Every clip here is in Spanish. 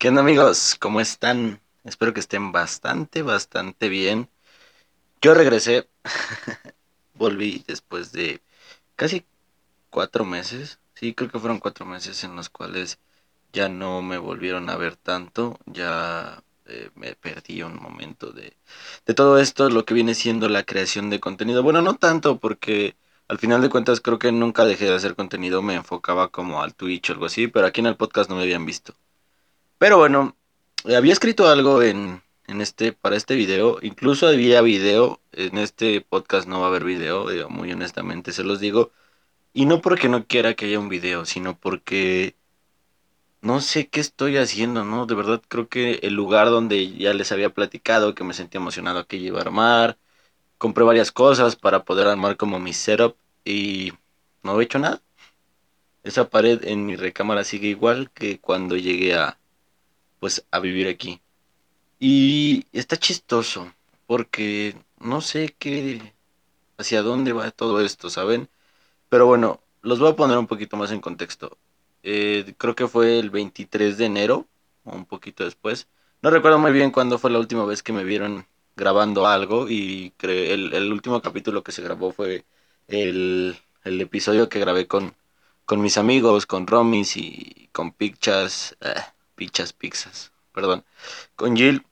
¿Qué onda amigos? ¿Cómo están? Espero que estén bastante, bastante bien. Yo regresé, volví después de casi cuatro meses. Sí, creo que fueron cuatro meses en los cuales ya no me volvieron a ver tanto. Ya eh, me perdí un momento de, de todo esto, lo que viene siendo la creación de contenido. Bueno, no tanto porque al final de cuentas creo que nunca dejé de hacer contenido. Me enfocaba como al Twitch o algo así, pero aquí en el podcast no me habían visto. Pero bueno, había escrito algo en, en este, para este video. Incluso había video. En este podcast no va a haber video, muy honestamente se los digo. Y no porque no quiera que haya un video, sino porque no sé qué estoy haciendo, ¿no? De verdad creo que el lugar donde ya les había platicado, que me sentía emocionado que iba a armar. Compré varias cosas para poder armar como mi setup y no he hecho nada. Esa pared en mi recámara sigue igual que cuando llegué a, pues a vivir aquí. Y está chistoso, porque no sé qué, hacia dónde va todo esto, ¿saben? Pero bueno, los voy a poner un poquito más en contexto. Eh, creo que fue el 23 de enero, o un poquito después. No recuerdo muy bien cuándo fue la última vez que me vieron grabando algo y el, el último capítulo que se grabó fue el, el episodio que grabé con, con mis amigos, con Romis y con Pictures. Eh, Pichas Pizzas, perdón, con Jill,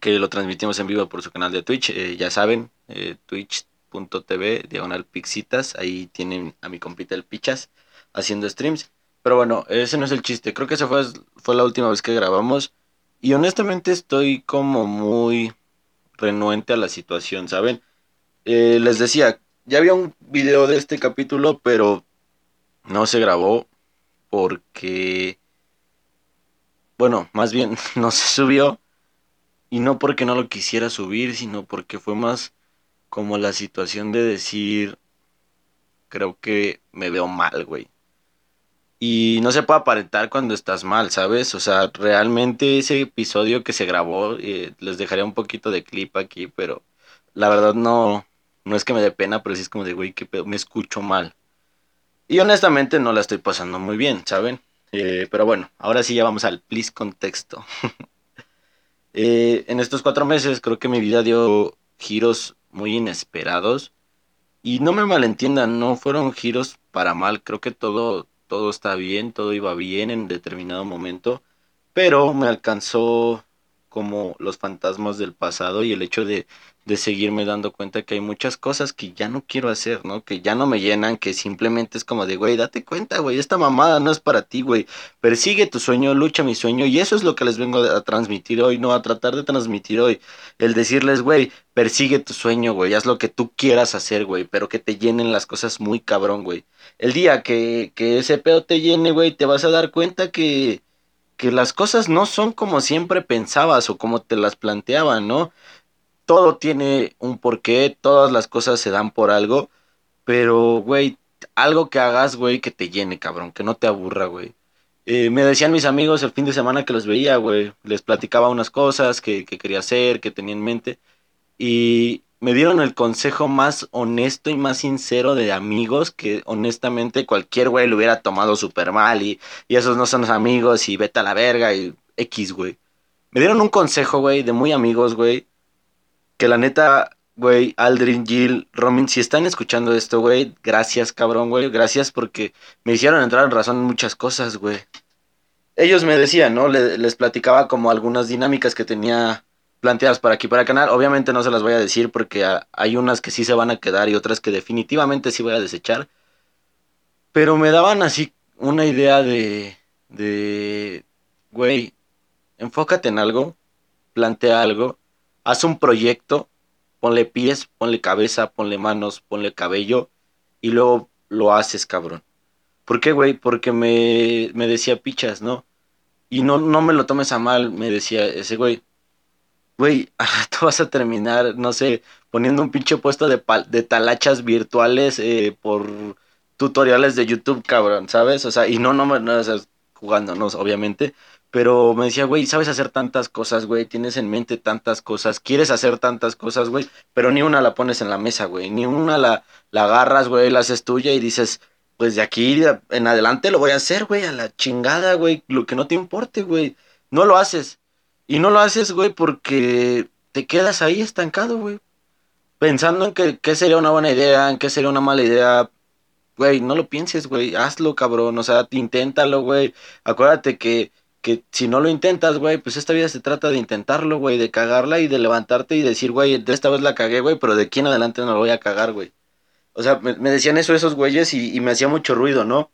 que lo transmitimos en vivo por su canal de Twitch, eh, ya saben, eh, twitch.tv, diagonal pixitas, ahí tienen a mi compita el Pichas haciendo streams. Pero bueno, ese no es el chiste, creo que esa fue, fue la última vez que grabamos y honestamente estoy como muy renuente a la situación, ¿saben? Eh, les decía, ya había un video de este capítulo, pero no se grabó porque bueno, más bien no se subió. Y no porque no lo quisiera subir, sino porque fue más como la situación de decir, creo que me veo mal, güey. Y no se puede aparentar cuando estás mal, ¿sabes? O sea, realmente ese episodio que se grabó, eh, les dejaré un poquito de clip aquí, pero la verdad no, no es que me dé pena, pero sí es como de, güey, que me escucho mal. Y honestamente no la estoy pasando muy bien, ¿saben? Eh, pero bueno, ahora sí ya vamos al please contexto. Eh, en estos cuatro meses creo que mi vida dio giros muy inesperados. Y no me malentiendan, no fueron giros para mal. Creo que todo, todo está bien, todo iba bien en determinado momento. Pero me alcanzó como los fantasmas del pasado y el hecho de, de seguirme dando cuenta que hay muchas cosas que ya no quiero hacer, ¿no? Que ya no me llenan, que simplemente es como de, güey, date cuenta, güey, esta mamada no es para ti, güey. Persigue tu sueño, lucha mi sueño y eso es lo que les vengo a transmitir hoy, no a tratar de transmitir hoy. El decirles, güey, persigue tu sueño, güey, haz lo que tú quieras hacer, güey, pero que te llenen las cosas muy cabrón, güey. El día que, que ese pedo te llene, güey, te vas a dar cuenta que que las cosas no son como siempre pensabas o como te las planteaban, ¿no? Todo tiene un porqué, todas las cosas se dan por algo, pero, güey, algo que hagas, güey, que te llene, cabrón, que no te aburra, güey. Eh, me decían mis amigos el fin de semana que los veía, güey, les platicaba unas cosas que, que quería hacer, que tenía en mente, y me dieron el consejo más honesto y más sincero de amigos que honestamente cualquier güey lo hubiera tomado súper mal y, y, esos no son los amigos y vete a la verga y X, güey. Me dieron un consejo, güey, de muy amigos, güey, que la neta, güey, Aldrin, Jill, Romin, si están escuchando esto, güey, gracias, cabrón, güey, gracias porque me hicieron entrar en razón en muchas cosas, güey. Ellos me decían, ¿no? les platicaba como algunas dinámicas que tenía planteadas para aquí para el canal. Obviamente no se las voy a decir porque hay unas que sí se van a quedar y otras que definitivamente sí voy a desechar. Pero me daban así una idea de, de, güey, enfócate en algo, plantea algo, haz un proyecto, ponle pies, ponle cabeza, ponle manos, ponle cabello y luego lo haces, cabrón. ¿Por qué, güey? Porque me, me decía pichas, ¿no? Y no, no me lo tomes a mal, me decía ese güey güey, tú vas a terminar, no sé, poniendo un pinche puesto de, de talachas virtuales eh, por tutoriales de YouTube, cabrón, ¿sabes? O sea, y no, no, no, no jugándonos, obviamente. Pero me decía, güey, sabes hacer tantas cosas, güey, tienes en mente tantas cosas, quieres hacer tantas cosas, güey, pero ni una la pones en la mesa, güey, ni una la, la agarras, güey, la haces tuya y dices, pues de aquí en adelante lo voy a hacer, güey, a la chingada, güey, lo que no te importe, güey. no lo haces. Y no lo haces, güey, porque te quedas ahí estancado, güey. Pensando en que, qué sería una buena idea, en qué sería una mala idea. Güey, no lo pienses, güey. Hazlo, cabrón. O sea, inténtalo, güey. Acuérdate que, que si no lo intentas, güey, pues esta vida se trata de intentarlo, güey. De cagarla y de levantarte y decir, güey, de esta vez la cagué, güey, pero de aquí en adelante no lo voy a cagar, güey. O sea, me, decían eso esos güeyes y, me hacía mucho ruido, ¿no?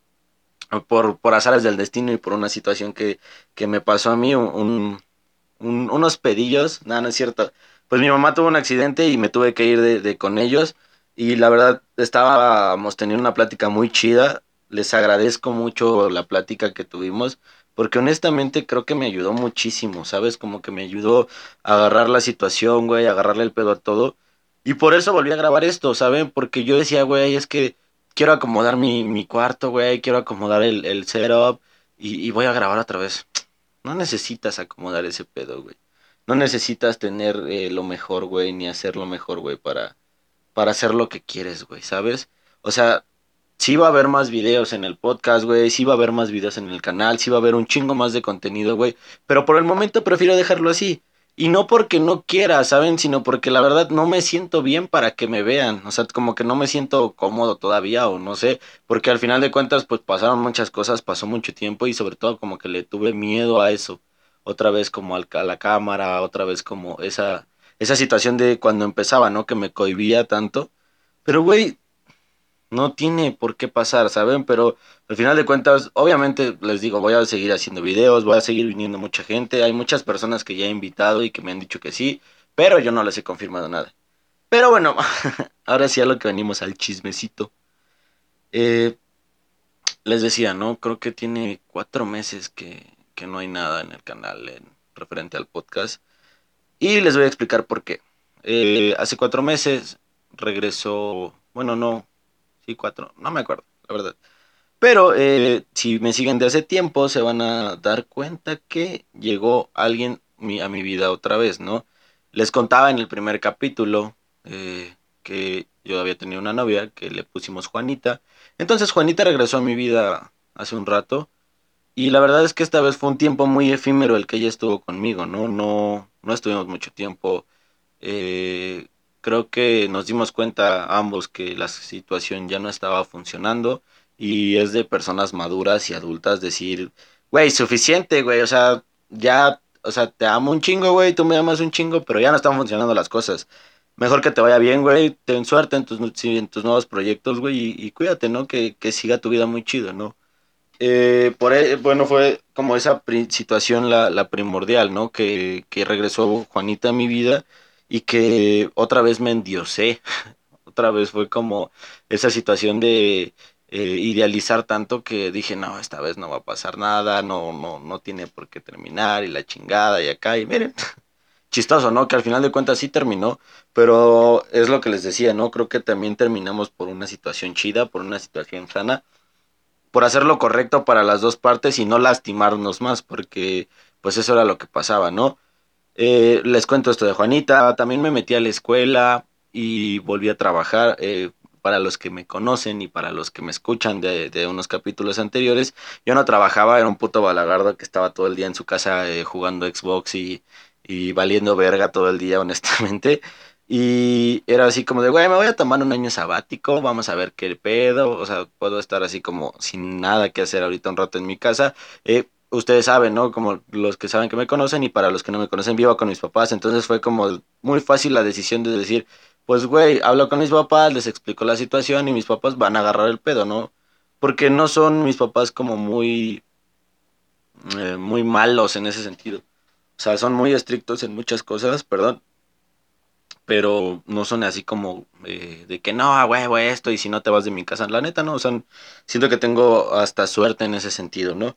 Por, por azares del destino y por una situación que, que me pasó a mí, un, unos pedillos, nada, no es cierto. Pues mi mamá tuvo un accidente y me tuve que ir de, con ellos. Y la verdad, estábamos teniendo una plática muy chida. Les agradezco mucho la plática que tuvimos. Porque honestamente creo que me ayudó muchísimo, ¿sabes? Como que me ayudó a agarrar la situación, güey, a agarrarle el pedo a todo. Y por eso volví a grabar esto, ¿saben? Porque yo decía, güey, es que quiero acomodar mi, mi cuarto, güey, quiero acomodar el, el setup y, y voy a grabar otra vez. No necesitas acomodar ese pedo, güey. No necesitas tener eh, lo mejor, güey, ni hacer lo mejor, güey, para, para hacer lo que quieres, güey, ¿sabes? O sea, sí va a haber más videos en el podcast, güey, sí va a haber más videos en el canal, sí va a haber un chingo más de contenido, güey, pero por el momento prefiero dejarlo así. Y no porque no quiera, ¿saben? Sino porque la verdad no me siento bien para que me vean. O sea, como que no me siento cómodo todavía o no sé. Porque al final de cuentas pues pasaron muchas cosas, pasó mucho tiempo y sobre todo como que le tuve miedo a eso. Otra vez como a la cámara, otra vez como esa, esa situación de cuando empezaba, ¿no? Que me cohibía tanto. Pero güey, no tiene por qué pasar, ¿saben? Pero al final de cuentas, obviamente les digo, voy a seguir haciendo videos, voy a seguir viniendo mucha gente, hay muchas personas que ya he invitado y que me han dicho que sí, pero yo no les he confirmado nada. Pero bueno, ahora sí a lo que venimos al chismecito. Eh, les decía, ¿no? Creo que tiene cuatro meses que, que no hay nada en el canal en referente al podcast. Y les voy a explicar por qué. Eh, hace cuatro meses regresó, bueno, no, sí, cuatro, no me acuerdo, la verdad. Pero eh, si me siguen de hace tiempo, se van a dar cuenta que llegó alguien a mi vida otra vez, ¿no? Les contaba en el primer capítulo eh, que yo había tenido una novia que le pusimos Juanita. Entonces Juanita regresó a mi vida hace un rato. Y la verdad es que esta vez fue un tiempo muy efímero el que ella estuvo conmigo, ¿no? No, no estuvimos mucho tiempo. Eh, creo que nos dimos cuenta ambos que la situación ya no estaba funcionando y es de personas maduras y adultas decir, güey, suficiente, güey, o sea, ya, o sea, te amo un chingo, güey, tú me amas un chingo, pero ya no están funcionando las cosas. Mejor que te vaya bien, güey, ten suerte en tus, nuevos proyectos, güey, y, cuídate, ¿no? Que, siga tu vida muy chido, ¿no? Eh, por e, bueno, fue como esa situación la, la primordial, ¿no? Que, que regresó Juanita a mi vida y que otra vez me endiosé, otra vez fue como esa situación de eh, idealizar tanto que dije, no, esta vez no va a pasar nada, no, no, no tiene por qué terminar y la chingada y acá y miren, chistoso, ¿no? Que al final de cuentas sí terminó, pero es lo que les decía, ¿no? Creo que también terminamos por una situación chida, por una situación sana, por hacer lo correcto para las dos partes y no lastimarnos más, porque pues eso era lo que pasaba, ¿no? Eh, les cuento esto de Juanita. También me metí a la escuela y volví a trabajar. Eh, para los que me conocen y para los que me escuchan de, unos capítulos anteriores, yo no trabajaba, era un puto balagardo que estaba todo el día en su casa eh, jugando Xbox y, y valiendo verga todo el día, honestamente. Y era así como de, güey, me voy a tomar un año sabático, vamos a ver qué pedo, o sea, puedo estar así como sin nada que hacer ahorita un rato en mi casa. Eh, ustedes saben, ¿no? Como los que saben que me conocen y para los que no me conocen, vivo con mis papás. Entonces fue como muy fácil la decisión de decir, pues, güey, hablo con mis papás, les explico la situación y mis papás van a agarrar el pedo, ¿no? Porque no son mis papás como muy, eh, muy malos en ese sentido. O sea, son muy estrictos en muchas cosas, perdón. Pero no son así como eh, de que no, güey, güey, esto y si no te vas de mi casa. La neta, no. O siento que tengo hasta suerte en ese sentido, ¿no?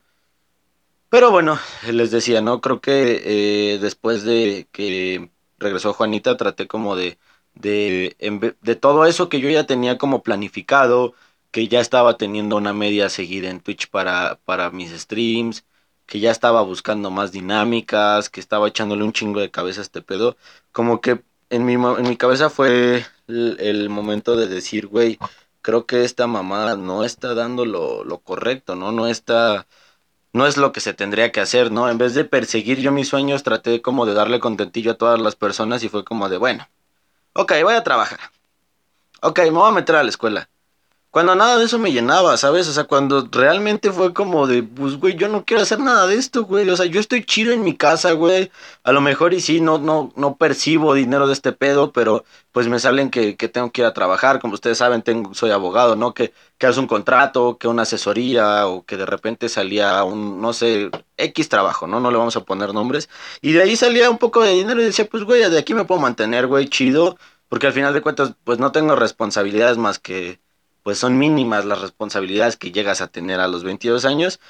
Pero bueno, les decía, ¿no? Creo que eh, después de que regresó Juanita, traté como de, de, de todo eso que yo ya tenía como planificado, que ya estaba teniendo una media seguida en Twitch para, para mis streams, que ya estaba buscando más dinámicas, que estaba echándole un chingo de cabeza a este pedo, como que en mi, en mi cabeza fue el, momento de decir, güey, creo que esta mamá no está dando lo, lo correcto, ¿no? No está no es lo que se tendría que hacer, ¿no? En vez de perseguir yo mis sueños, traté como de darle contentillo a todas las personas y fue como de, bueno, ok, voy a trabajar. Ok, me voy a meter a la escuela. Cuando nada de eso me llenaba, ¿sabes? O sea, cuando realmente fue como de, pues, güey, yo no quiero hacer nada de esto, güey. O sea, yo estoy chido en mi casa, güey. A lo mejor y sí, no, no, no percibo dinero de este pedo, pero pues me salen que, que tengo que ir a trabajar. Como ustedes saben, tengo, soy abogado, ¿no? Que, que hace un contrato, que una asesoría, o que de repente salía un, no sé, X trabajo, ¿no? No le vamos a poner nombres. Y de ahí salía un poco de dinero y decía, pues, güey, de aquí me puedo mantener, güey, chido. Porque al final de cuentas, pues no tengo responsabilidades más que pues son mínimas las responsabilidades que llegas a tener a los 22 años.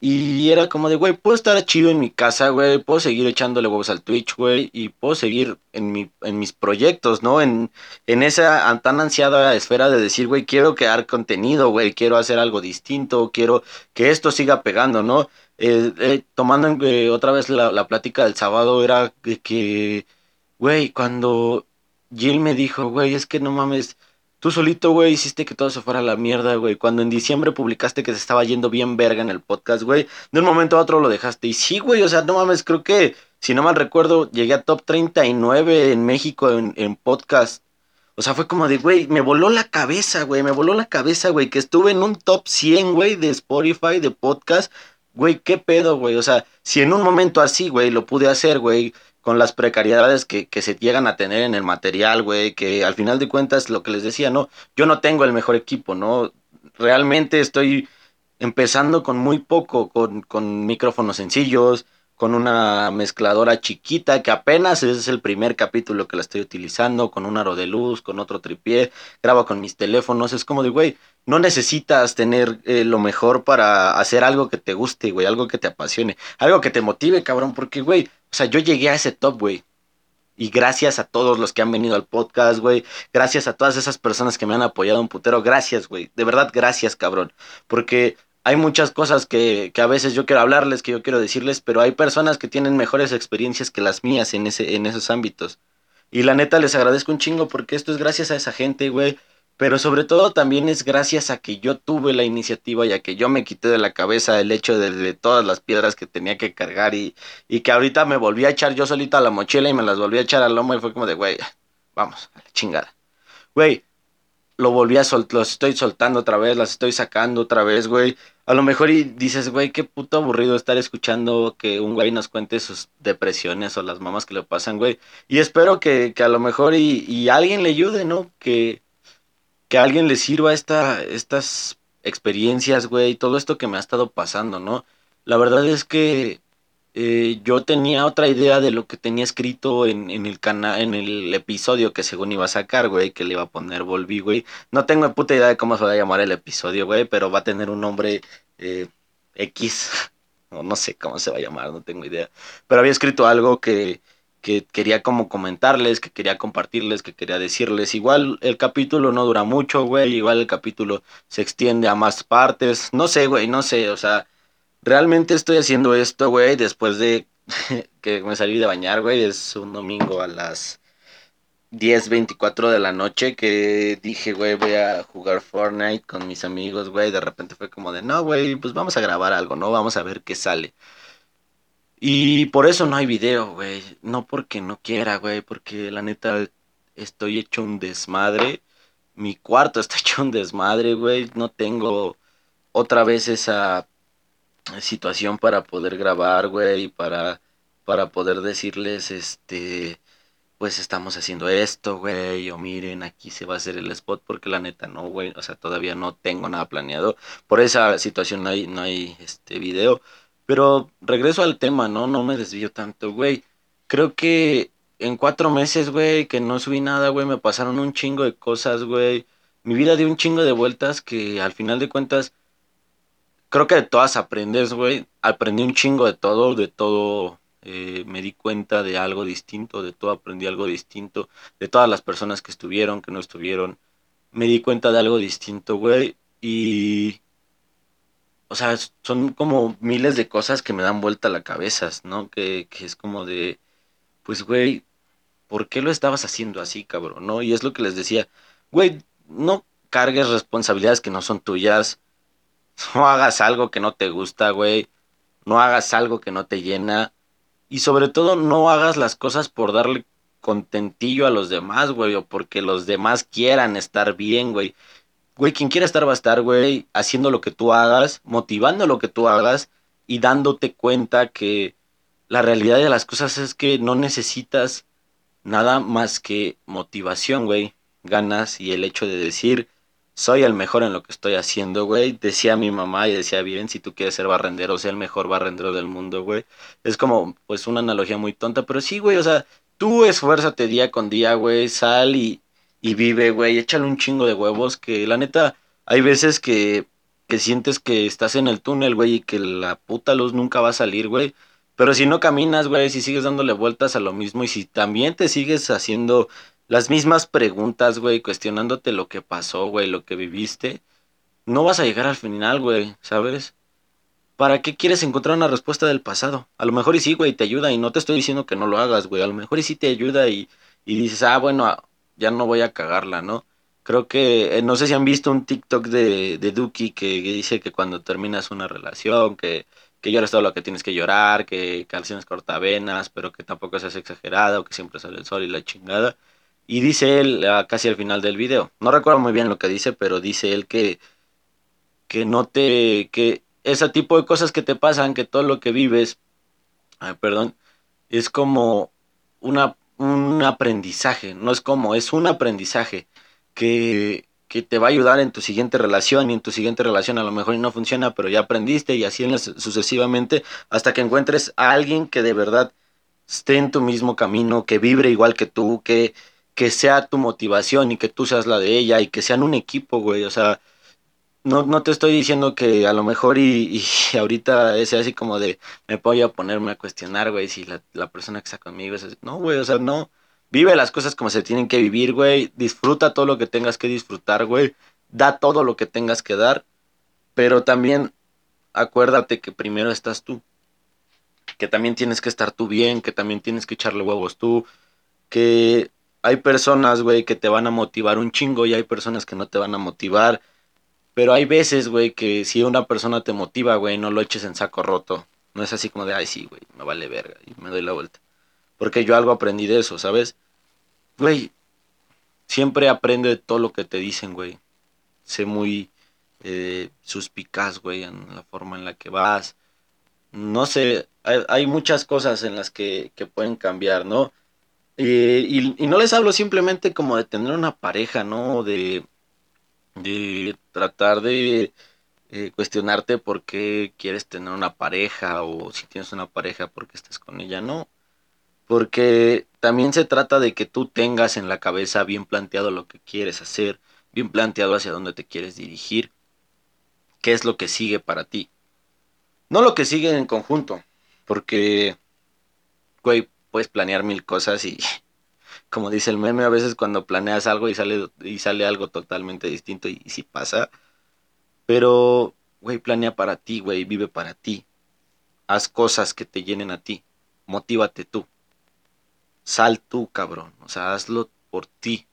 Y era como de, güey, puedo estar chido en mi casa, güey, puedo seguir echándole huevos al Twitch, güey, y puedo seguir en, mi, en mis proyectos, ¿no? En, esa tan ansiada esfera de decir, güey, quiero crear contenido, güey, quiero hacer algo distinto, quiero que esto siga pegando, ¿no? Eh, eh, tomando eh, otra vez la, la plática del sábado, era que, güey, cuando Jill me dijo, güey, es que no mames, Tú solito, güey, hiciste que todo se fuera a la mierda, güey. Cuando en diciembre publicaste que se estaba yendo bien verga en el podcast, güey, de un momento a otro lo dejaste. Y sí, güey, o sea, no mames, creo que, si no mal recuerdo, llegué a top 39 en México en, en podcast. O sea, fue como de, güey, me voló la cabeza, güey, me voló la cabeza, güey, que estuve en un top 100, güey, de Spotify, de podcast. Güey, qué pedo, güey. O sea, si en un momento así, güey, lo pude hacer, güey, con las precariedades que, que, se llegan a tener en el material, güey, que al final de cuentas, lo que les decía, ¿no? Yo no tengo el mejor equipo, ¿no? Realmente estoy empezando con muy poco, con, con micrófonos sencillos, con una mezcladora chiquita que apenas es el primer capítulo que la estoy utilizando, con un aro de luz, con otro tripié, grabo con mis teléfonos, es como de, güey, no necesitas tener eh, lo mejor para hacer algo que te guste, güey, algo que te apasione, algo que te motive, cabrón, porque, güey, o sea, yo llegué a ese top, güey. Y gracias a todos los que han venido al podcast, güey. Gracias a todas esas personas que me han apoyado un putero. Gracias, güey. De verdad, gracias, cabrón. Porque hay muchas cosas que, que, a veces yo quiero hablarles, que yo quiero decirles, pero hay personas que tienen mejores experiencias que las mías en, ese, en esos ámbitos. Y la neta les agradezco un chingo porque esto es gracias a esa gente, güey. Pero sobre todo también es gracias a que yo tuve la iniciativa y a que yo me quité de la cabeza el hecho de, todas las piedras que tenía que cargar y, y, que ahorita me volví a echar yo solito a la mochila y me las volví a echar al lomo y fue como de, güey, vamos, a la chingada. Güey, lo volví a soltar, los estoy soltando otra vez, las estoy sacando otra vez, güey. A lo mejor y dices, güey, qué puto aburrido estar escuchando que un güey nos cuente sus depresiones o las mamás que le pasan, güey. Y espero que, que a lo mejor y, y, alguien le ayude, ¿no? Que, que alguien le sirva esta, estas experiencias, güey, todo esto que me ha estado pasando, ¿no? La verdad es que eh, yo tenía otra idea de lo que tenía escrito en, el canal, en el episodio que según iba a sacar, güey, que le iba a poner Volví, güey. No tengo puta idea de cómo se va a llamar el episodio, güey, pero va a tener un nombre eh, X, o no sé cómo se va a llamar, no tengo idea. Pero había escrito algo que, que quería como comentarles, que quería compartirles, que quería decirles. Igual el capítulo no dura mucho, güey, igual el capítulo se extiende a más partes. No sé, güey, no sé, o sea realmente estoy haciendo esto, güey, después de que me salí de bañar, güey. Es un domingo a las 10.24 de la noche que dije, güey, voy a jugar Fortnite con mis amigos, güey. De repente fue como de, no, güey, pues vamos a grabar algo, ¿no? Vamos a ver qué sale. Y por eso no hay video, güey. No porque no quiera, güey, porque la neta estoy hecho un desmadre. Mi cuarto está hecho un desmadre, güey. No tengo otra vez esa situación para poder grabar, güey, para, para poder decirles, este, pues estamos haciendo esto, güey, o miren, aquí se va a hacer el spot, porque la neta no, güey, o sea, todavía no tengo nada planeado. Por esa situación no hay, no hay, este, video. Pero regreso al tema, ¿no? No me desvío tanto, güey. Creo que en cuatro meses, güey, que no subí nada, güey, me pasaron un chingo de cosas, güey. Mi vida dio un chingo de vueltas que al final de cuentas creo que de todas aprendes, güey. Aprendí un chingo de todo, de todo eh, me di cuenta de algo distinto, de todo aprendí algo distinto, de todas las personas que estuvieron, que no estuvieron. Me di cuenta de algo distinto, güey. Y... O sea, son como miles de cosas que me dan vuelta a la cabeza, ¿no? Que, que es como de... Pues, güey, ¿por qué lo estabas haciendo así, cabrón? ¿No? Y es lo que les decía, güey, no cargues responsabilidades que no son tuyas no hagas algo que no te gusta, güey. no hagas algo que no te llena y sobre todo no hagas las cosas por darle contentillo a los demás, güey, o porque los demás quieran estar bien, güey. Güey, quien quiera estar va a estar, güey, haciendo lo que tú hagas, motivando lo que tú hagas y dándote cuenta que la realidad de las cosas es que no necesitas nada más que motivación, güey, ganas y el hecho de decir, soy el mejor en lo que estoy haciendo, güey. Decía mi mamá y decía bien, si tú quieres ser barrendero, sea el mejor barrendero del mundo, güey. Es como, pues, una analogía muy tonta, pero sí, güey, o sea, tú esfuérzate día con día, güey, sal y, y vive, güey, échale un chingo de huevos, que la neta, hay veces que, que sientes que estás en el túnel, güey, y que la puta luz nunca va a salir, güey. Pero si no caminas, güey, si sigues dándole vueltas a lo mismo y si también te sigues haciendo las mismas preguntas, güey, cuestionándote lo que pasó, güey, lo que viviste, no vas a llegar al final, güey, ¿sabes? ¿Para qué quieres encontrar una respuesta del pasado? A lo mejor y sí, güey, te ayuda y no te estoy diciendo que no lo hagas, güey, a lo mejor y sí te ayuda y, y dices, ah, bueno, ah, ya no voy a cagarla, ¿no? Creo que, eh, no sé si han visto un TikTok de, de Duki que, dice que cuando terminas una relación, que que llores todo lo que tienes que llorar, que calcines cortavenas, pero que tampoco seas exagerado, que siempre sale el sol y la chingada. Y dice él ah, casi al final del video, no recuerdo muy bien lo que dice, pero dice él que, que no te, que ese tipo de cosas que te pasan, que todo lo que vives, perdón, es como una, un aprendizaje, no es como, es un aprendizaje que, que te va a ayudar en tu siguiente relación y en tu siguiente relación a lo mejor no funciona, pero ya aprendiste y así sucesivamente hasta que encuentres a alguien que de verdad esté en tu mismo camino, que vibre igual que tú, que, que sea tu motivación y que tú seas la de ella y que sean un equipo, güey, o sea, no, no te estoy diciendo que a lo mejor y, ahorita es así como de me voy a ponerme a cuestionar, güey, si la, la persona que está conmigo es así. No, güey, o sea, no Vive las cosas como se tienen que vivir, güey. Disfruta todo lo que tengas que disfrutar, güey. Da todo lo que tengas que dar. Pero también acuérdate que primero estás tú. Que también tienes que estar tú bien, que también tienes que echarle huevos tú. Que hay personas, güey, que te van a motivar un chingo y hay personas que no te van a motivar. Pero hay veces, güey, que si una persona te motiva, güey, no lo eches en saco roto. No es así como de, ay, sí, güey, me vale verga y me doy la vuelta. Porque yo algo aprendí de eso, ¿sabes? güey, siempre aprende de todo lo que te dicen, güey. Sé muy eh, suspicaz, güey, en la forma en la que vas. No sé, hay, muchas cosas en las que, que pueden cambiar, ¿no? Y, y, no les hablo simplemente como de tener una pareja, ¿no? De, de tratar de eh, cuestionarte por qué quieres tener una pareja o si tienes una pareja, por qué estás con ella, no. Porque también se trata de que tú tengas en la cabeza bien planteado lo que quieres hacer, bien planteado hacia dónde te quieres dirigir, qué es lo que sigue para ti. No lo que sigue en conjunto, porque, güey, puedes planear mil cosas y, como dice el meme, a veces cuando planeas algo y sale, y sale algo totalmente distinto y, sí pasa. Pero, güey, planea para ti, güey, vive para ti. Haz cosas que te llenen a ti. Motívate tú sal tú, cabrón. O sea, hazlo por ti.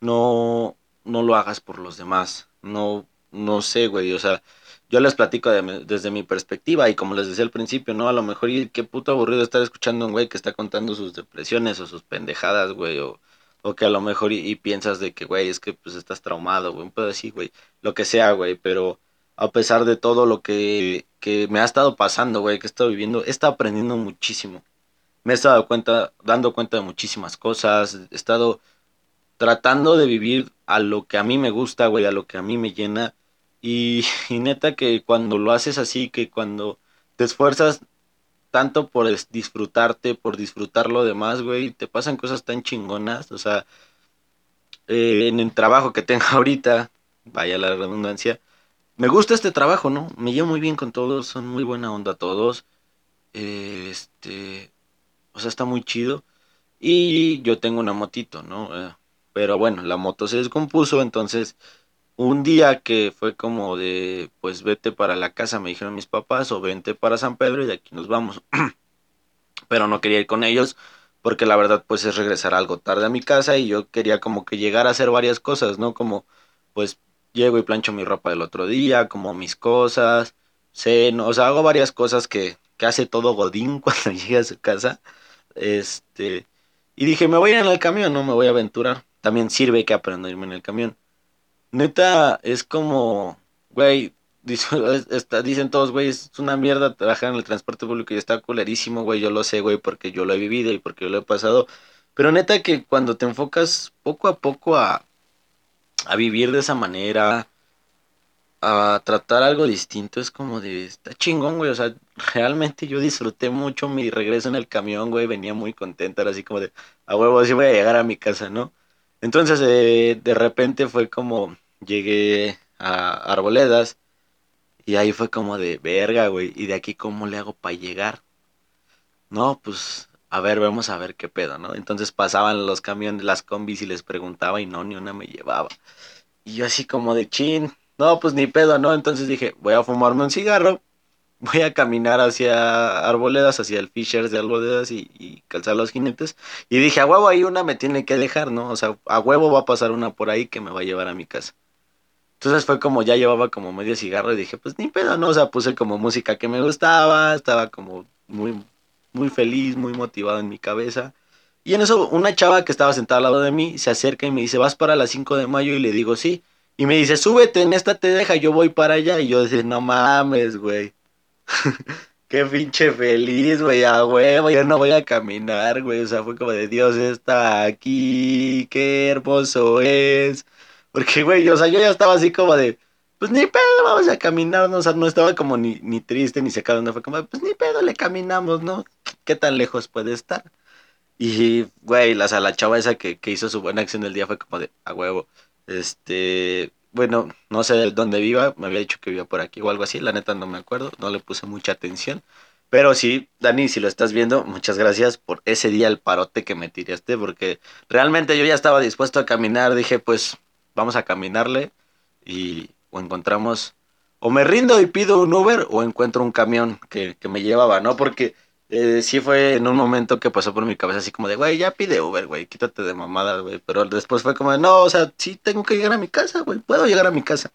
No, no lo hagas por los demás. No, no sé, güey. O sea, yo les platico desde mi perspectiva y como les decía al principio, ¿no? A lo mejor y qué puto aburrido estar escuchando a un güey que está contando sus depresiones o sus pendejadas, güey. O, o que a lo mejor y, piensas de que, güey, es que pues estás traumado, güey. Un pedo así, güey. Lo que sea, güey. Pero a pesar de todo lo que, que me ha estado pasando, güey, que he estado viviendo, he estado aprendiendo muchísimo me he estado cuenta, dando cuenta de muchísimas cosas, he estado tratando de vivir a lo que a mí me gusta, güey, a lo que a mí me llena. Y, neta que cuando lo haces así, que cuando te esfuerzas tanto por disfrutarte, por disfrutar lo demás, güey, te pasan cosas tan chingonas, o sea, eh, en el trabajo que tengo ahorita, vaya la redundancia, me gusta este trabajo, ¿no? Me llevo muy bien con todos, son muy buena onda todos. Eh, este, o sea, está muy chido. Y yo tengo una motito, ¿no? Eh, pero bueno, la moto se descompuso, entonces un día que fue como de, pues vete para la casa, me dijeron mis papás, o vente para San Pedro y de aquí nos vamos. pero no quería ir con ellos porque la verdad pues es regresar algo tarde a mi casa y yo quería como que llegar a hacer varias cosas, ¿no? Como pues llego y plancho mi ropa del otro día, como mis cosas, ceno, o sea, hago varias cosas que, que hace todo Godín cuando llega a su casa. Este, y dije, me voy a ir en el camión, no me voy a aventurar. También sirve que aprendo a irme en el camión. Neta, es como, güey, dicen todos, güey, es una mierda trabajar en el transporte público y está culerísimo, güey, yo lo sé, güey, porque yo lo he vivido y porque yo lo he pasado. Pero neta que cuando te enfocas poco a poco a, a vivir de esa manera, a tratar algo distinto, es como de, está chingón, güey, o sea, realmente yo disfruté mucho mi regreso en el camión, güey, venía muy contento, era así como de, a huevo, así voy a llegar a mi casa, ¿no? Entonces, eh, de repente fue como, llegué a Arboledas, y ahí fue como de verga, güey. ¿Y de aquí cómo le hago para llegar? No, pues a ver, vamos a ver qué pedo, ¿no? Entonces pasaban los camiones, las combis y les preguntaba y no, ni una me llevaba. Y yo así como de chin, no, pues ni pedo, ¿no? Entonces dije, voy a fumarme un cigarro, voy a caminar hacia Arboledas, hacia el Fishers de Arboledas y, y calzar los jinetes. Y dije, a huevo ahí una me tiene que dejar, ¿no? O sea, a huevo va a pasar una por ahí que me va a llevar a mi casa. Entonces fue como ya llevaba como medio cigarro y dije, pues ni pedo, ¿no? O sea, puse como música que me gustaba, estaba como muy, muy feliz, muy motivado en mi cabeza. Y en eso una chava que estaba sentada al lado de mí se acerca y me dice, ¿vas para las 5 de mayo? Y le digo, sí. Y me dice, súbete, en esta te deja, yo voy para allá. Y yo decía, no mames, güey. Qué pinche feliz, güey, a huevo, yo no voy a caminar, güey. O sea, fue como de Dios está aquí, qué hermoso es. Porque, güey, o sea, yo ya estaba así como de, pues ni pedo, vamos a caminar. O sea, no estaba como ni, ni triste ni secado, no fue como, pues ni pedo, le caminamos, ¿no? ¿Qué tan lejos puede estar? Y, güey, o la chava esa que, que hizo su buena acción del día fue como de, a huevo, este, bueno, no sé de dónde viva, me había dicho que vivía por aquí o algo así, la neta no me acuerdo, no le puse mucha atención. Pero sí, Dani, si lo estás viendo, muchas gracias por ese día el parote que me tiraste, porque realmente yo ya estaba dispuesto a caminar, dije, pues vamos a caminarle y o encontramos, o me rindo y pido un Uber o encuentro un camión que, que me llevaba, ¿no? Porque eh, sí fue en un momento que pasó por mi cabeza así como de, güey, ya pide Uber, güey, quítate de mamada, güey. Pero después fue como de, no, o sea, sí tengo que llegar a mi casa, güey, puedo llegar a mi casa.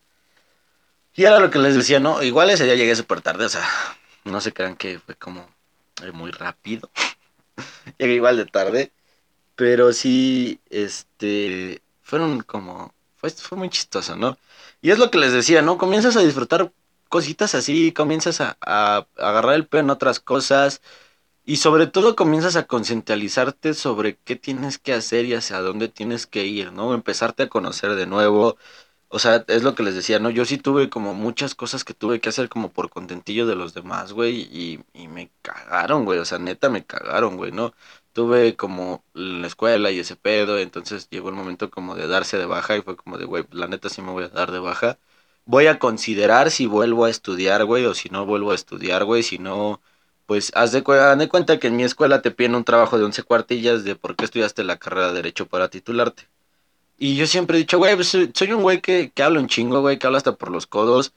Y era lo que les decía, ¿no? Igual ese día llegué súper tarde, o sea, no se crean que fue como eh, muy rápido. llegué igual de tarde, pero sí, este, fueron como fue, fue muy chistoso, ¿no? Y es lo que les decía, ¿no? Comienzas a disfrutar cositas así, comienzas a, a, agarrar el pelo en otras cosas y sobre todo comienzas a concientizarte sobre qué tienes que hacer y hacia dónde tienes que ir, ¿no? Empezarte a conocer de nuevo. O sea, es lo que les decía, ¿no? Yo sí tuve como muchas cosas que tuve que hacer como por contentillo de los demás, güey, y, y me cagaron, güey, o sea, neta me cagaron, güey, ¿no? tuve como la escuela y ese pedo, entonces llegó el momento como de darse de baja y fue como de, güey, la neta sí me voy a dar de baja. Voy a considerar si vuelvo a estudiar, güey, o si no vuelvo a estudiar, güey, si no, pues haz de, de cuenta que en mi escuela te piden un trabajo de 11 cuartillas de por qué estudiaste la carrera de Derecho para titularte. Y yo siempre he dicho, güey, pues, soy un güey que, que habla un chingo, güey, que habla hasta por los codos,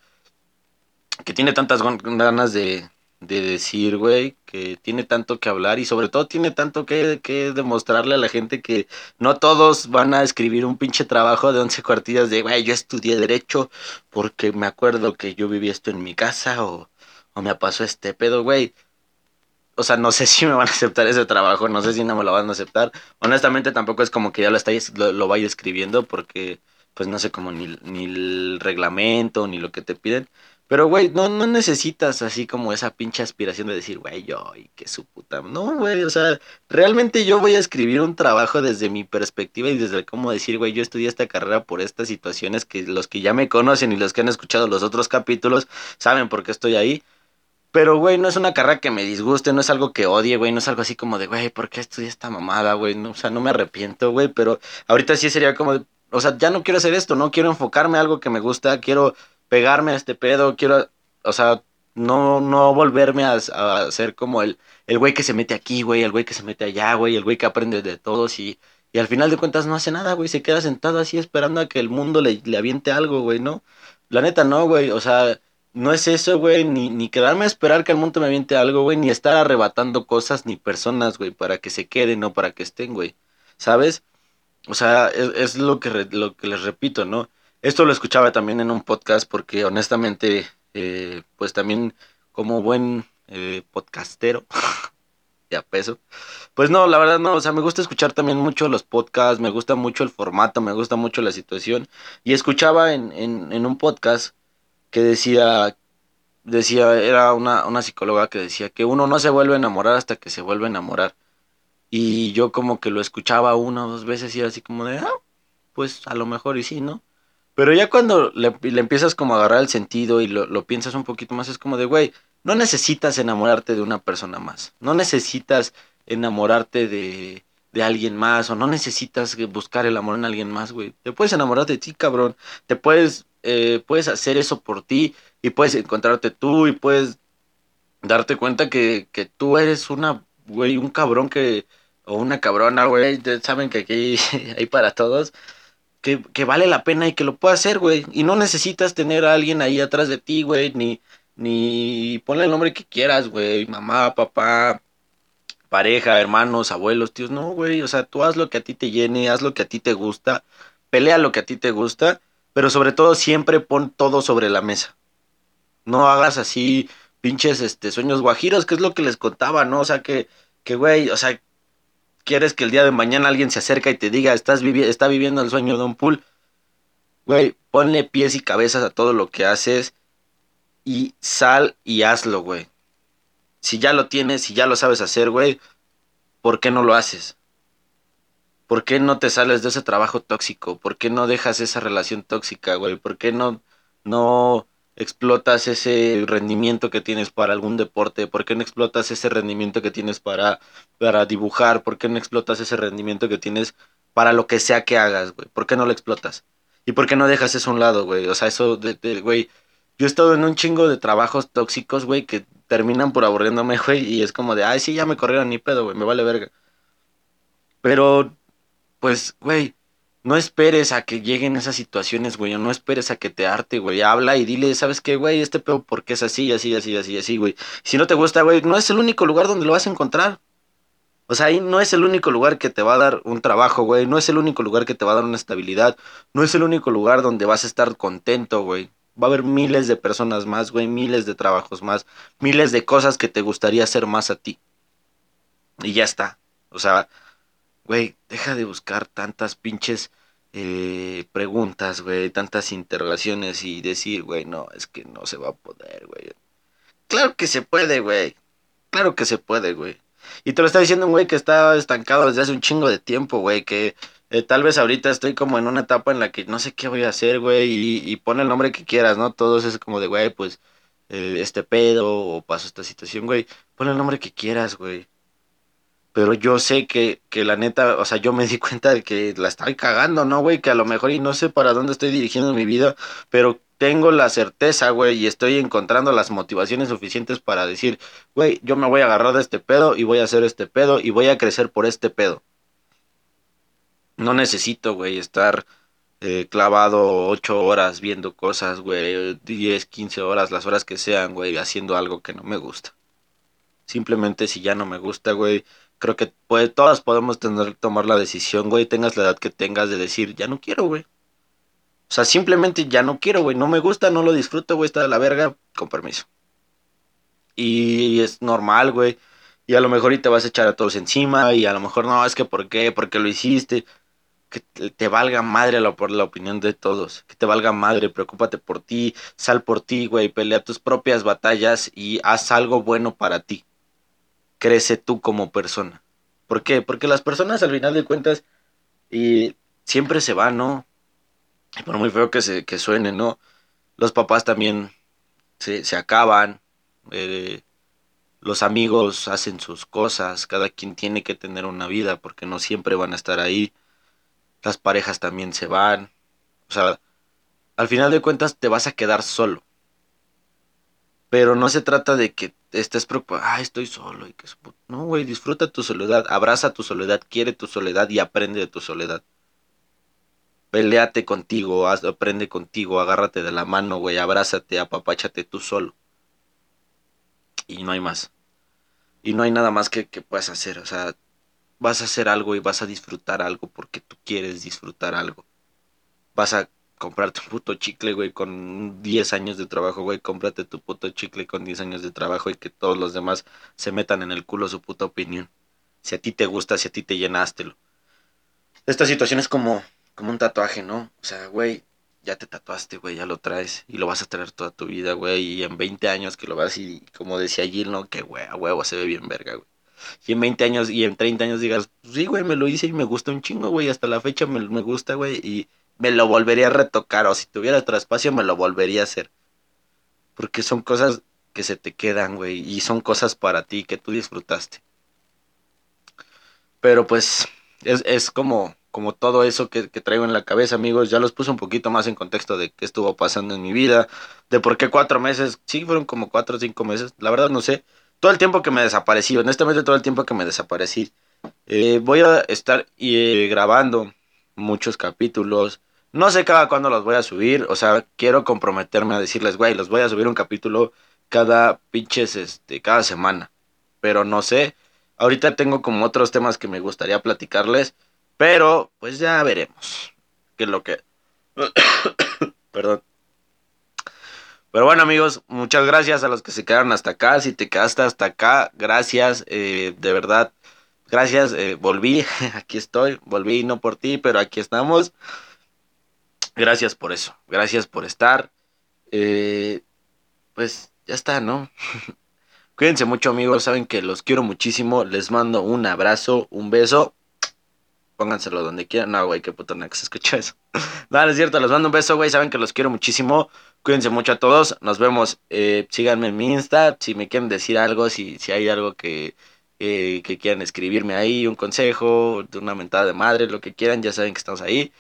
que tiene tantas ganas de, de decir, güey, que tiene tanto que hablar y sobre todo tiene tanto que, que, demostrarle a la gente que no todos van a escribir un pinche trabajo de 11 cuartillas de, güey, yo estudié derecho porque me acuerdo que yo viví esto en mi casa o, o me pasó este pedo, güey. O sea, no sé si me van a aceptar ese trabajo, no sé si no me lo van a aceptar. Honestamente tampoco es como que ya lo, estáis, lo, lo vaya escribiendo porque pues no sé cómo ni, ni el reglamento ni lo que te piden. Pero, güey, no, no necesitas así como esa pinche aspiración de decir, güey, yo, y que su puta. No, güey, o sea, realmente yo voy a escribir un trabajo desde mi perspectiva y desde cómo decir, güey, yo estudié esta carrera por estas situaciones que los que ya me conocen y los que han escuchado los otros capítulos saben por qué estoy ahí. Pero, güey, no es una carrera que me disguste, no es algo que odie, güey, no es algo así como de, güey, ¿por qué estudié esta mamada, güey? No, o sea, no me arrepiento, güey, pero ahorita sí sería como, o sea, ya no quiero hacer esto, no quiero enfocarme a algo que me gusta, quiero pegarme a este pedo, quiero, o sea, no, no volverme a, a ser como el, el güey que se mete aquí, güey, el güey que se mete allá, güey, el güey que aprende de todos y, y al final de cuentas no hace nada, güey, se queda sentado así esperando a que el mundo le, le aviente algo, güey, ¿no? La neta no, güey, o sea, no es eso, güey, ni, ni quedarme a esperar que el mundo me aviente algo, güey, ni estar arrebatando cosas ni personas, güey, para que se queden o para que estén, güey, ¿sabes? O sea, es, es lo, que lo que les repito, ¿no? Esto lo escuchaba también en un podcast porque honestamente eh, pues también como buen eh, podcastero, ya peso, pues no, la verdad no, o sea, me gusta escuchar también mucho los podcasts, me gusta mucho el formato, me gusta mucho la situación, y escuchaba en, en, en un podcast que decía, decía, era una, una psicóloga que decía que uno no se vuelve a enamorar hasta que se vuelve a enamorar. Y yo como que lo escuchaba una o dos veces y era así como de, ah, pues a lo mejor y sí, ¿no? Pero ya cuando le, le empiezas como a agarrar el sentido y lo, lo piensas un poquito más, es como de, güey, no necesitas enamorarte de una persona más. No necesitas enamorarte de, de alguien más o no necesitas buscar el amor en alguien más, güey. Te puedes enamorar de ti, cabrón. Te puedes, eh, puedes hacer eso por ti y puedes encontrarte tú y puedes darte cuenta que, que tú eres una, güey, un cabrón que, o una cabrona, güey. Saben que aquí hay para todos que, que vale la pena y que lo pueda hacer, güey. Y no necesitas tener a alguien ahí atrás de ti, güey, ni, ni ponle el nombre que quieras, güey, mamá, papá, pareja, hermanos, abuelos, tíos, no, güey, o sea, tú haz lo que a ti te llene, haz lo que a ti te gusta, pelea lo que a ti te gusta, pero sobre todo siempre pon todo sobre la mesa. No hagas así pinches este sueños guajiros, que es lo que les contaba, ¿no? O sea, que que güey, o sea, quieres que el día de mañana alguien se acerca y te diga, estás vivi está viviendo el sueño de un pool. Güey, ponle pies y cabezas a todo lo que haces y sal y hazlo, güey. Si ya lo tienes, si ya lo sabes hacer, güey, ¿por qué no lo haces? ¿Por qué no te sales de ese trabajo tóxico? ¿Por qué no dejas esa relación tóxica, güey? ¿Por qué no, no explotas ese rendimiento que tienes para algún deporte? ¿Por qué no explotas ese rendimiento que tienes para, para dibujar? ¿Por qué no explotas ese rendimiento que tienes para lo que sea que hagas, güey? ¿Por qué no lo explotas? ¿Y por qué no dejas eso a un lado, güey? O sea, eso de, güey, yo he estado en un chingo de trabajos tóxicos, güey, que terminan por aburriéndome, güey, y es como de, ay, sí, ya me corrieron ni pedo, güey, me vale verga. Pero, pues, güey, no esperes a que lleguen esas situaciones, güey, no esperes a que te arte, güey, habla y dile, ¿sabes qué, güey? Este pedo, ¿por qué es así, así, así, así, así, güey? Si no te gusta, güey, no es el único lugar donde lo vas a encontrar. O sea, ahí no es el único lugar que te va a dar un trabajo, güey. No es el único lugar que te va a dar una estabilidad. No es el único lugar donde vas a estar contento, güey. Va a haber miles de personas más, güey. Miles de trabajos más. Miles de cosas que te gustaría hacer más a ti. Y ya está. O sea, güey, deja de buscar tantas pinches eh, preguntas, güey. Tantas interrogaciones y decir, güey, no, es que no se va a poder, güey. Claro que se puede, güey. Claro que se puede, güey. Y te lo está diciendo un güey que está estancado desde hace un chingo de tiempo, güey, que eh, tal vez ahorita estoy como en una etapa en la que no sé qué voy a hacer, güey, y, y pon el nombre que quieras, ¿no? Todos es como de, güey, pues, este pedo, o paso esta situación, güey, pon el nombre que quieras, güey. Pero yo sé que, que la neta, o sea, yo me di cuenta de que la estoy cagando, ¿no, güey? Que a lo mejor y no sé para dónde estoy dirigiendo mi vida, pero tengo la certeza, güey, y estoy encontrando las motivaciones suficientes para decir, güey, yo me voy a agarrar de este pedo y voy a hacer este pedo y voy a crecer por este pedo. No necesito, güey, estar eh, clavado ocho horas viendo cosas, güey, 10, 15 horas, las horas que sean, güey, haciendo algo que no me gusta. Simplemente si ya no me gusta, güey, creo que puede, todas podemos tener, tomar la decisión, güey, tengas la edad que tengas de decir, ya no quiero, güey. O sea, simplemente ya no quiero, güey. No me gusta, no lo disfruto, güey. Está de la verga, con permiso. Y es normal, güey. Y a lo mejor y te vas a echar a todos encima. Y a lo mejor no, es que ¿por qué? ¿Por qué lo hiciste? Que te valga madre la, por la opinión de todos. Que te valga madre, preocúpate por ti. Sal por ti, güey. Pelea tus propias batallas y haz algo bueno para ti. Crece tú como persona. ¿Por qué? Porque las personas al final de cuentas y siempre se van, ¿no? por muy feo que, se, que suene, ¿no? Los papás también se, se acaban, eh, los amigos hacen sus cosas, cada quien tiene que tener una vida porque no siempre van a estar ahí, las parejas también se van, o sea, al final de cuentas te vas a quedar solo. Pero no se trata de que estés preocupado, ah, estoy solo. Y que... No, güey, disfruta tu soledad, abraza tu soledad, quiere tu soledad y aprende de tu soledad. Peleate contigo, aprende contigo, agárrate de la mano, güey, abrázate, apapáchate tú solo. Y no hay más. Y no hay nada más que, que puedas hacer. O sea, vas a hacer algo y vas a disfrutar algo porque tú quieres disfrutar algo. Vas a comprarte un puto chicle, güey, con 10 años de trabajo, güey. Cómprate tu puto chicle con 10 años de trabajo y que todos los demás se metan en el culo su puta opinión. Si a ti te gusta, si a ti te llenástelo. Esta situación es como, como un tatuaje, ¿no? O sea, güey, ya te tatuaste, güey, ya lo traes y lo vas a traer toda tu vida, güey. Y en 20 años que lo vas y, como decía Gil, ¿no? Que, güey, a huevo se ve bien verga, güey. Y en 20 años y en 30 años digas, sí, güey, me lo hice y me gusta un chingo, güey. Hasta la fecha me, me gusta, güey. Y me lo volvería a retocar. O si tuviera otro espacio, me lo volvería a hacer. Porque son cosas que se te quedan, güey. Y son cosas para ti que tú disfrutaste. Pero pues es, es como, como todo eso que, que, traigo en la cabeza, amigos. Ya los puse un poquito más en contexto de qué estuvo pasando en mi vida. De por qué cuatro meses. Sí, fueron como cuatro o cinco meses. La verdad no sé. Todo el tiempo que me desaparecí. Honestamente todo el tiempo que me desaparecí. Eh, voy a estar eh, grabando muchos capítulos. No sé cada cuándo los voy a subir. O sea, quiero comprometerme a decirles, güey, los voy a subir un capítulo cada pinches, este, cada semana. Pero no sé. Ahorita tengo como otros temas que me gustaría platicarles. Pero, pues ya veremos. ¿Qué es lo que... Perdón. Pero bueno amigos, muchas gracias a los que se quedaron hasta acá. Si te quedaste hasta acá, gracias. Eh, de verdad, gracias. Eh, volví, aquí estoy. Volví no por ti, pero aquí estamos. Gracias por eso. Gracias por estar. Eh, pues ya está, ¿no? Cuídense mucho amigos, saben que los quiero muchísimo. Les mando un abrazo, un beso. Pónganselo donde quieran. No, güey, qué puto que se escucha eso. no, es cierto, les mando un beso, güey. Saben que los quiero muchísimo. Cuídense mucho a todos. Nos vemos. Eh, síganme en mi Insta. Si me quieren decir algo, si, si hay algo que, eh, que quieran escribirme ahí, un consejo, una mentada de madre, lo que quieran, ya saben que estamos ahí.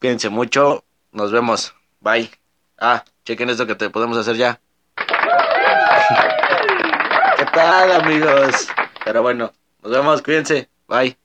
Cuídense mucho. Nos vemos. Bye. Ah, chequen esto que te podemos hacer ya. ¿Qué tal, amigos? Pero bueno, nos vemos. Cuídense. Bye.